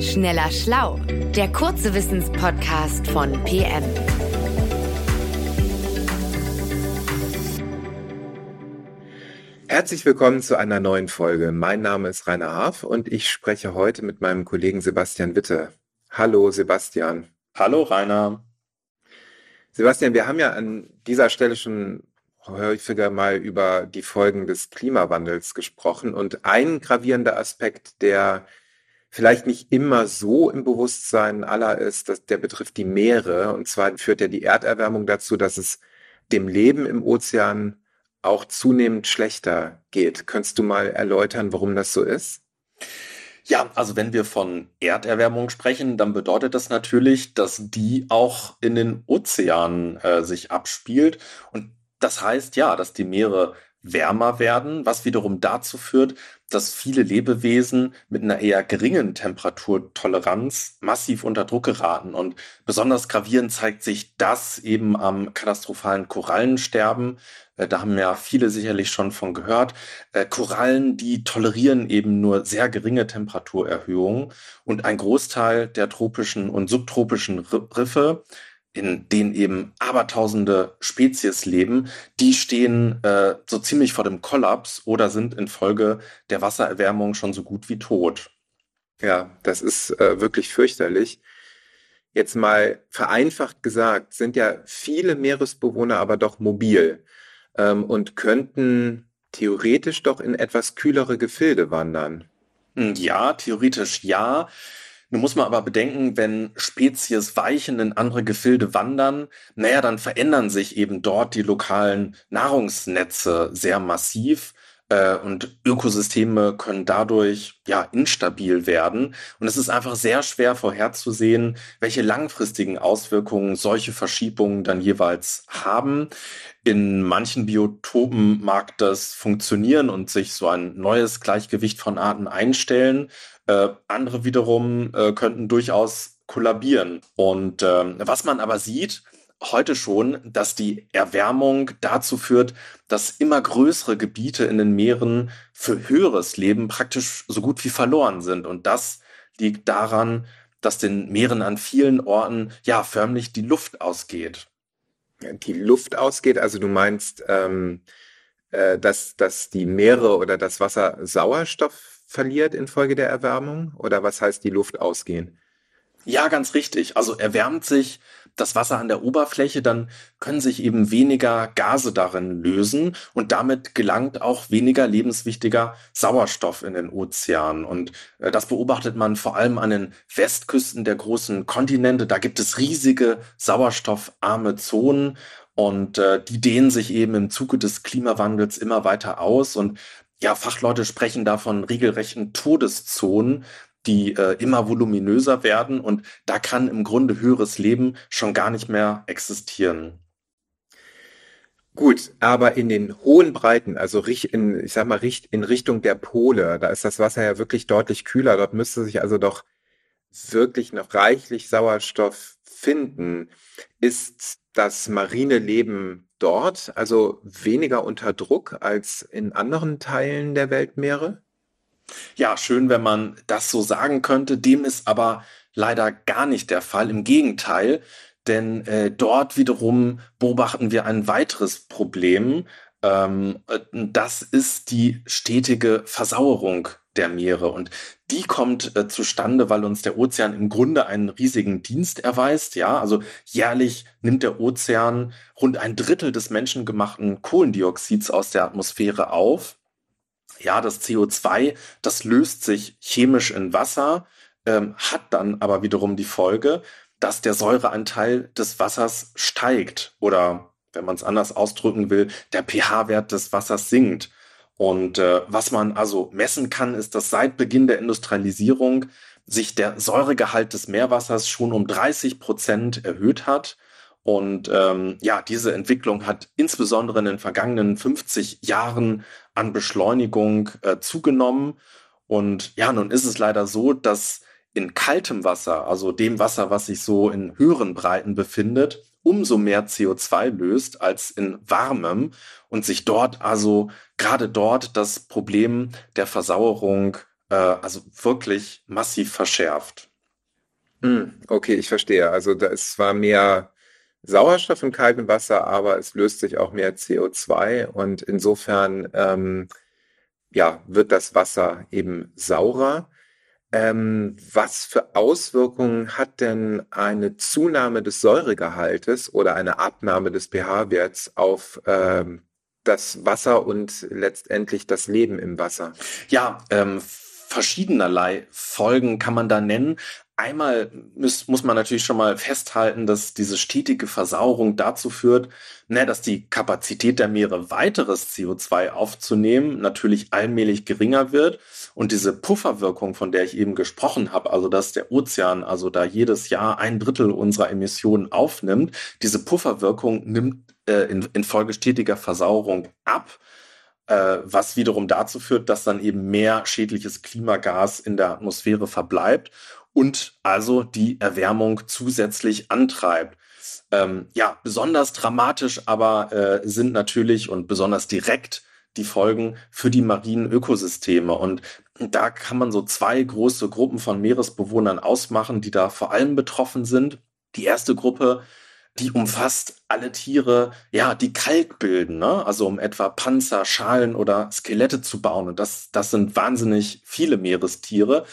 Schneller Schlau, der kurze Wissenspodcast von PM. Herzlich willkommen zu einer neuen Folge. Mein Name ist Rainer Haaf und ich spreche heute mit meinem Kollegen Sebastian Witte. Hallo Sebastian. Hallo Rainer. Sebastian, wir haben ja an dieser Stelle schon häufiger mal über die Folgen des Klimawandels gesprochen und ein gravierender Aspekt, der vielleicht nicht immer so im Bewusstsein aller ist, dass der betrifft die Meere. Und zwar führt ja die Erderwärmung dazu, dass es dem Leben im Ozean auch zunehmend schlechter geht. Könntest du mal erläutern, warum das so ist? Ja, also wenn wir von Erderwärmung sprechen, dann bedeutet das natürlich, dass die auch in den Ozeanen äh, sich abspielt. Und das heißt ja, dass die Meere wärmer werden, was wiederum dazu führt, dass viele Lebewesen mit einer eher geringen Temperaturtoleranz massiv unter Druck geraten. Und besonders gravierend zeigt sich das eben am katastrophalen Korallensterben. Äh, da haben ja viele sicherlich schon von gehört. Äh, Korallen, die tolerieren eben nur sehr geringe Temperaturerhöhungen und ein Großteil der tropischen und subtropischen Riffe in denen eben abertausende Spezies leben, die stehen äh, so ziemlich vor dem Kollaps oder sind infolge der Wassererwärmung schon so gut wie tot. Ja, das ist äh, wirklich fürchterlich. Jetzt mal vereinfacht gesagt, sind ja viele Meeresbewohner aber doch mobil ähm, und könnten theoretisch doch in etwas kühlere Gefilde wandern. Hm, ja, theoretisch ja. Nun muss man aber bedenken, wenn Spezies weichen in andere Gefilde wandern, naja, dann verändern sich eben dort die lokalen Nahrungsnetze sehr massiv äh, und Ökosysteme können dadurch ja instabil werden. Und es ist einfach sehr schwer vorherzusehen, welche langfristigen Auswirkungen solche Verschiebungen dann jeweils haben. In manchen Biotopen mag das funktionieren und sich so ein neues Gleichgewicht von Arten einstellen. Äh, andere wiederum äh, könnten durchaus kollabieren. Und äh, was man aber sieht, heute schon, dass die Erwärmung dazu führt, dass immer größere Gebiete in den Meeren für höheres Leben praktisch so gut wie verloren sind. Und das liegt daran, dass den Meeren an vielen Orten ja förmlich die Luft ausgeht. Die Luft ausgeht, also du meinst, ähm, äh, dass, dass die Meere oder das Wasser Sauerstoff verliert infolge der Erwärmung? Oder was heißt die Luft ausgehen? Ja, ganz richtig. Also erwärmt sich das Wasser an der Oberfläche, dann können sich eben weniger Gase darin lösen und damit gelangt auch weniger lebenswichtiger Sauerstoff in den Ozean. Und äh, das beobachtet man vor allem an den Westküsten der großen Kontinente. Da gibt es riesige sauerstoffarme Zonen und äh, die dehnen sich eben im Zuge des Klimawandels immer weiter aus. Und ja, Fachleute sprechen davon regelrechten Todeszonen, die äh, immer voluminöser werden und da kann im Grunde höheres Leben schon gar nicht mehr existieren. Gut, aber in den hohen Breiten, also in, ich sag mal, in Richtung der Pole, da ist das Wasser ja wirklich deutlich kühler. Dort müsste sich also doch wirklich noch reichlich Sauerstoff finden. Ist das marine Leben dort also weniger unter Druck als in anderen Teilen der Weltmeere? Ja, schön, wenn man das so sagen könnte. Dem ist aber leider gar nicht der Fall. Im Gegenteil, denn äh, dort wiederum beobachten wir ein weiteres Problem. Ähm, äh, das ist die stetige Versauerung der Meere. Und die kommt äh, zustande, weil uns der Ozean im Grunde einen riesigen Dienst erweist. Ja, also jährlich nimmt der Ozean rund ein Drittel des menschengemachten Kohlendioxids aus der Atmosphäre auf ja, das CO2, das löst sich chemisch in Wasser, ähm, hat dann aber wiederum die Folge, dass der Säureanteil des Wassers steigt oder, wenn man es anders ausdrücken will, der pH-Wert des Wassers sinkt. Und äh, was man also messen kann, ist, dass seit Beginn der Industrialisierung sich der Säuregehalt des Meerwassers schon um 30 Prozent erhöht hat. Und ähm, ja, diese Entwicklung hat insbesondere in den vergangenen 50 Jahren an Beschleunigung äh, zugenommen. Und ja, nun ist es leider so, dass in kaltem Wasser, also dem Wasser, was sich so in höheren Breiten befindet, umso mehr CO2 löst als in warmem und sich dort also gerade dort das Problem der Versauerung äh, also wirklich massiv verschärft. Hm, okay, ich verstehe. Also da ist zwar mehr Sauerstoff im kalten Wasser, aber es löst sich auch mehr CO2 und insofern ähm, ja, wird das Wasser eben saurer. Ähm, was für Auswirkungen hat denn eine Zunahme des Säuregehaltes oder eine Abnahme des pH-Werts auf ähm, das Wasser und letztendlich das Leben im Wasser? Ja, ähm, verschiedenerlei Folgen kann man da nennen. Einmal muss, muss man natürlich schon mal festhalten, dass diese stetige Versauerung dazu führt, ne, dass die Kapazität der Meere weiteres CO2 aufzunehmen natürlich allmählich geringer wird. Und diese Pufferwirkung, von der ich eben gesprochen habe, also dass der Ozean also da jedes Jahr ein Drittel unserer Emissionen aufnimmt, diese Pufferwirkung nimmt äh, in, infolge stetiger Versauerung ab äh, was wiederum dazu führt, dass dann eben mehr schädliches Klimagas in der Atmosphäre verbleibt und also die Erwärmung zusätzlich antreibt. Ähm, ja, besonders dramatisch aber äh, sind natürlich und besonders direkt die Folgen für die marinen Ökosysteme. Und da kann man so zwei große Gruppen von Meeresbewohnern ausmachen, die da vor allem betroffen sind. Die erste Gruppe, die umfasst alle Tiere, ja, die Kalk bilden, ne? also um etwa Panzer, Schalen oder Skelette zu bauen. Und das, das sind wahnsinnig viele Meerestiere.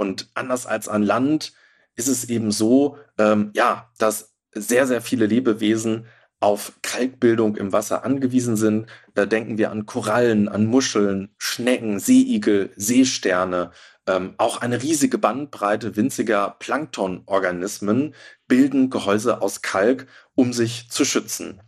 Und anders als an Land ist es eben so, ähm, ja, dass sehr, sehr viele Lebewesen auf Kalkbildung im Wasser angewiesen sind. Da denken wir an Korallen, an Muscheln, Schnecken, Seeigel, Seesterne. Ähm, auch eine riesige Bandbreite winziger Planktonorganismen bilden Gehäuse aus Kalk, um sich zu schützen.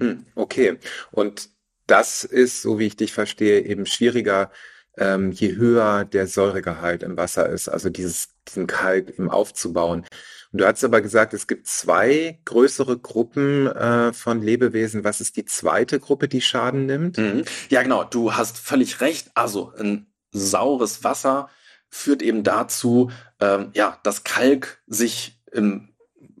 Hm, okay. Und das ist, so wie ich dich verstehe, eben schwieriger ähm, je höher der Säuregehalt im Wasser ist, also dieses, diesen Kalk im aufzubauen. Und du hast aber gesagt, es gibt zwei größere Gruppen äh, von Lebewesen. Was ist die zweite Gruppe, die Schaden nimmt? Mhm. Ja, genau, du hast völlig recht. Also ein saures Wasser führt eben dazu, ähm, ja, dass Kalk sich im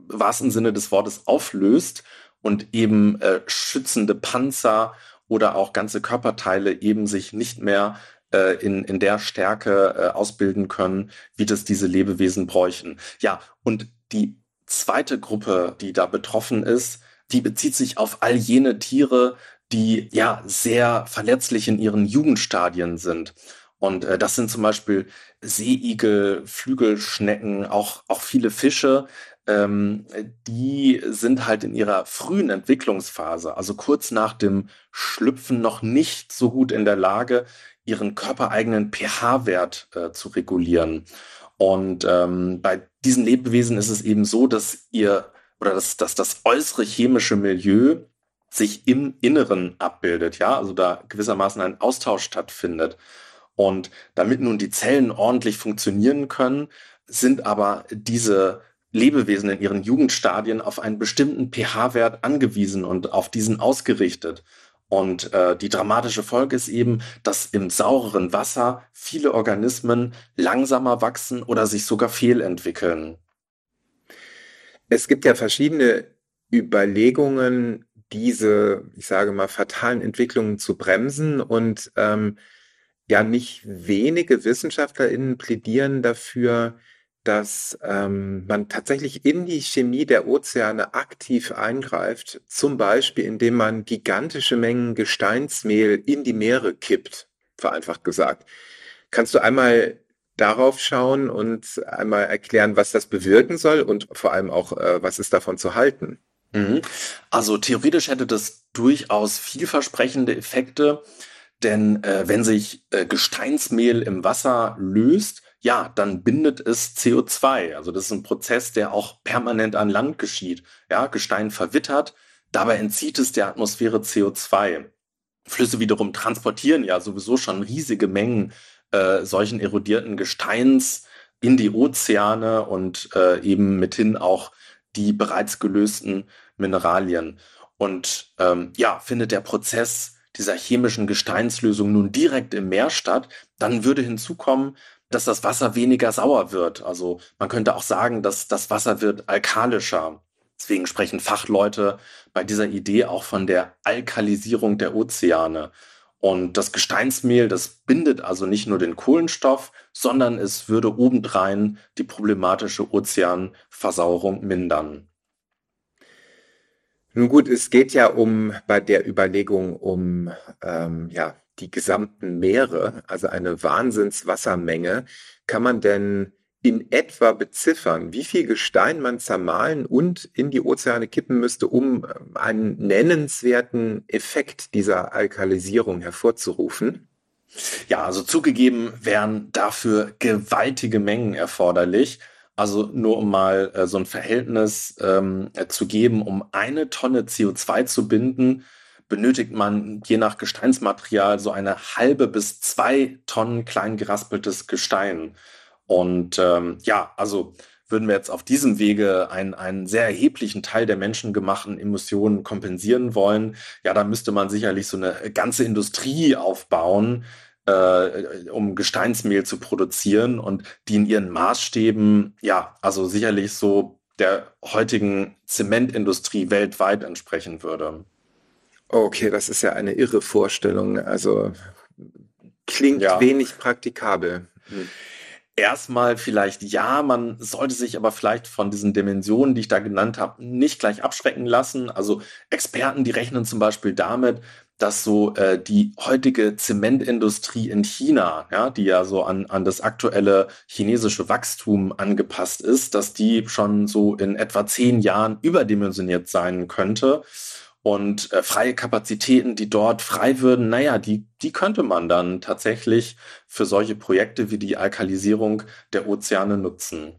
wahrsten Sinne des Wortes auflöst und eben äh, schützende Panzer oder auch ganze Körperteile eben sich nicht mehr äh, in, in der Stärke äh, ausbilden können, wie das diese Lebewesen bräuchten. Ja, und die zweite Gruppe, die da betroffen ist, die bezieht sich auf all jene Tiere, die ja sehr verletzlich in ihren Jugendstadien sind. Und äh, das sind zum Beispiel Seeigel, Flügelschnecken, auch, auch viele Fische. Ähm, die sind halt in ihrer frühen Entwicklungsphase, also kurz nach dem Schlüpfen, noch nicht so gut in der Lage, ihren körpereigenen pH-Wert äh, zu regulieren. Und ähm, bei diesen Lebewesen ist es eben so, dass ihr oder dass, dass das äußere chemische Milieu sich im Inneren abbildet, ja, also da gewissermaßen ein Austausch stattfindet. Und damit nun die Zellen ordentlich funktionieren können, sind aber diese Lebewesen in ihren Jugendstadien auf einen bestimmten pH-Wert angewiesen und auf diesen ausgerichtet. Und äh, die dramatische Folge ist eben, dass im saureren Wasser viele Organismen langsamer wachsen oder sich sogar fehlentwickeln. Es gibt ja verschiedene Überlegungen, diese, ich sage mal, fatalen Entwicklungen zu bremsen. Und ähm, ja, nicht wenige WissenschaftlerInnen plädieren dafür, dass ähm, man tatsächlich in die Chemie der Ozeane aktiv eingreift, zum Beispiel indem man gigantische Mengen Gesteinsmehl in die Meere kippt, vereinfacht gesagt. Kannst du einmal darauf schauen und einmal erklären, was das bewirken soll und vor allem auch, äh, was ist davon zu halten? Mhm. Also theoretisch hätte das durchaus vielversprechende Effekte, denn äh, wenn sich äh, Gesteinsmehl im Wasser löst, ja, dann bindet es CO2. Also das ist ein Prozess, der auch permanent an Land geschieht. Ja, Gestein verwittert, dabei entzieht es der Atmosphäre CO2. Flüsse wiederum transportieren ja sowieso schon riesige Mengen äh, solchen erodierten Gesteins in die Ozeane und äh, eben mithin auch die bereits gelösten Mineralien. Und ähm, ja, findet der Prozess dieser chemischen Gesteinslösung nun direkt im Meer statt, dann würde hinzukommen, dass das Wasser weniger sauer wird. Also man könnte auch sagen, dass das Wasser wird alkalischer. Deswegen sprechen Fachleute bei dieser Idee auch von der Alkalisierung der Ozeane. Und das Gesteinsmehl, das bindet also nicht nur den Kohlenstoff, sondern es würde obendrein die problematische Ozeanversauerung mindern. Nun gut, es geht ja um bei der Überlegung um ähm, ja die gesamten Meere, also eine Wahnsinnswassermenge. Kann man denn in etwa beziffern, wie viel Gestein man zermahlen und in die Ozeane kippen müsste, um ähm, einen nennenswerten Effekt dieser Alkalisierung hervorzurufen? Ja, also zugegeben wären dafür gewaltige Mengen erforderlich. Also nur um mal äh, so ein Verhältnis ähm, zu geben, um eine Tonne CO2 zu binden, benötigt man je nach Gesteinsmaterial so eine halbe bis zwei Tonnen klein geraspeltes Gestein. Und ähm, ja, also würden wir jetzt auf diesem Wege einen, einen sehr erheblichen Teil der menschengemachten Emissionen kompensieren wollen, ja, da müsste man sicherlich so eine ganze Industrie aufbauen, äh, um Gesteinsmehl zu produzieren und die in ihren Maßstäben, ja, also sicherlich so der heutigen Zementindustrie weltweit entsprechen würde. Okay, das ist ja eine irre Vorstellung. Also klingt ja. wenig praktikabel. Hm erstmal vielleicht ja, man sollte sich aber vielleicht von diesen Dimensionen, die ich da genannt habe, nicht gleich abschrecken lassen. Also Experten, die rechnen zum Beispiel damit, dass so äh, die heutige Zementindustrie in China, ja, die ja so an, an das aktuelle chinesische Wachstum angepasst ist, dass die schon so in etwa zehn Jahren überdimensioniert sein könnte. Und äh, freie Kapazitäten, die dort frei würden, naja, die, die könnte man dann tatsächlich für solche Projekte wie die Alkalisierung der Ozeane nutzen.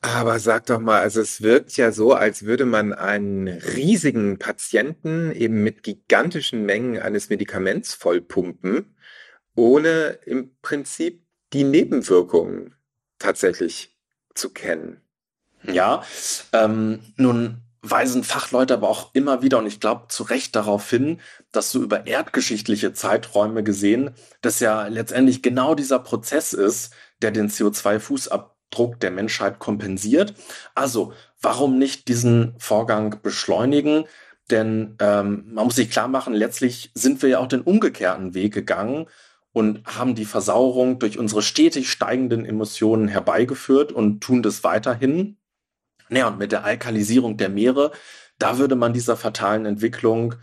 Aber sag doch mal, also es wirkt ja so, als würde man einen riesigen Patienten eben mit gigantischen Mengen eines Medikaments vollpumpen, ohne im Prinzip die Nebenwirkungen tatsächlich zu kennen. Ja, ähm, nun weisen Fachleute aber auch immer wieder, und ich glaube zu Recht darauf hin, dass so über erdgeschichtliche Zeiträume gesehen, dass ja letztendlich genau dieser Prozess ist, der den CO2-Fußabdruck der Menschheit kompensiert. Also, warum nicht diesen Vorgang beschleunigen? Denn ähm, man muss sich klar machen, letztlich sind wir ja auch den umgekehrten Weg gegangen und haben die Versauerung durch unsere stetig steigenden Emissionen herbeigeführt und tun das weiterhin. Naja, und mit der Alkalisierung der Meere, da würde man dieser fatalen Entwicklung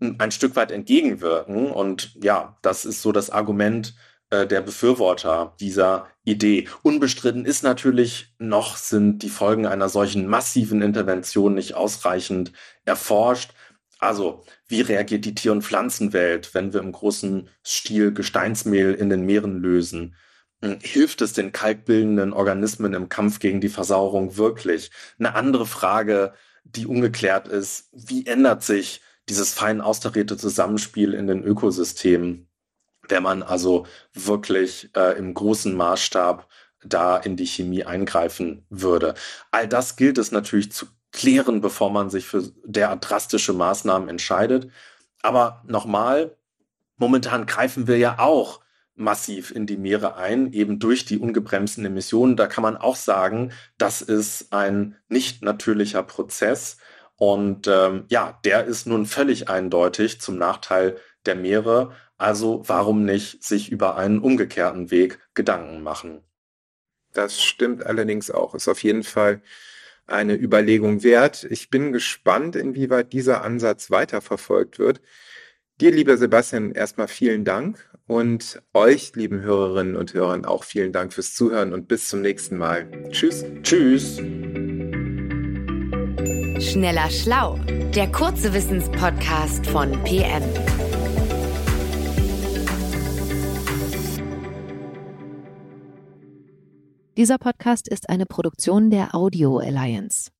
ein Stück weit entgegenwirken. Und ja, das ist so das Argument äh, der Befürworter dieser Idee. Unbestritten ist natürlich noch, sind die Folgen einer solchen massiven Intervention nicht ausreichend erforscht. Also, wie reagiert die Tier- und Pflanzenwelt, wenn wir im großen Stil Gesteinsmehl in den Meeren lösen? Hilft es den kalkbildenden Organismen im Kampf gegen die Versauerung wirklich? Eine andere Frage, die ungeklärt ist, wie ändert sich dieses fein austarierte Zusammenspiel in den Ökosystemen, wenn man also wirklich äh, im großen Maßstab da in die Chemie eingreifen würde. All das gilt es natürlich zu klären, bevor man sich für derart drastische Maßnahmen entscheidet. Aber nochmal, momentan greifen wir ja auch massiv in die Meere ein, eben durch die ungebremsten Emissionen. Da kann man auch sagen, das ist ein nicht natürlicher Prozess. Und ähm, ja, der ist nun völlig eindeutig zum Nachteil der Meere. Also warum nicht sich über einen umgekehrten Weg Gedanken machen? Das stimmt allerdings auch. Ist auf jeden Fall eine Überlegung wert. Ich bin gespannt, inwieweit dieser Ansatz weiterverfolgt wird. Dir, lieber Sebastian, erstmal vielen Dank und euch, lieben Hörerinnen und Hörern, auch vielen Dank fürs Zuhören und bis zum nächsten Mal. Tschüss. Tschüss. Schneller Schlau, der kurze Wissenspodcast von PM. Dieser Podcast ist eine Produktion der Audio Alliance.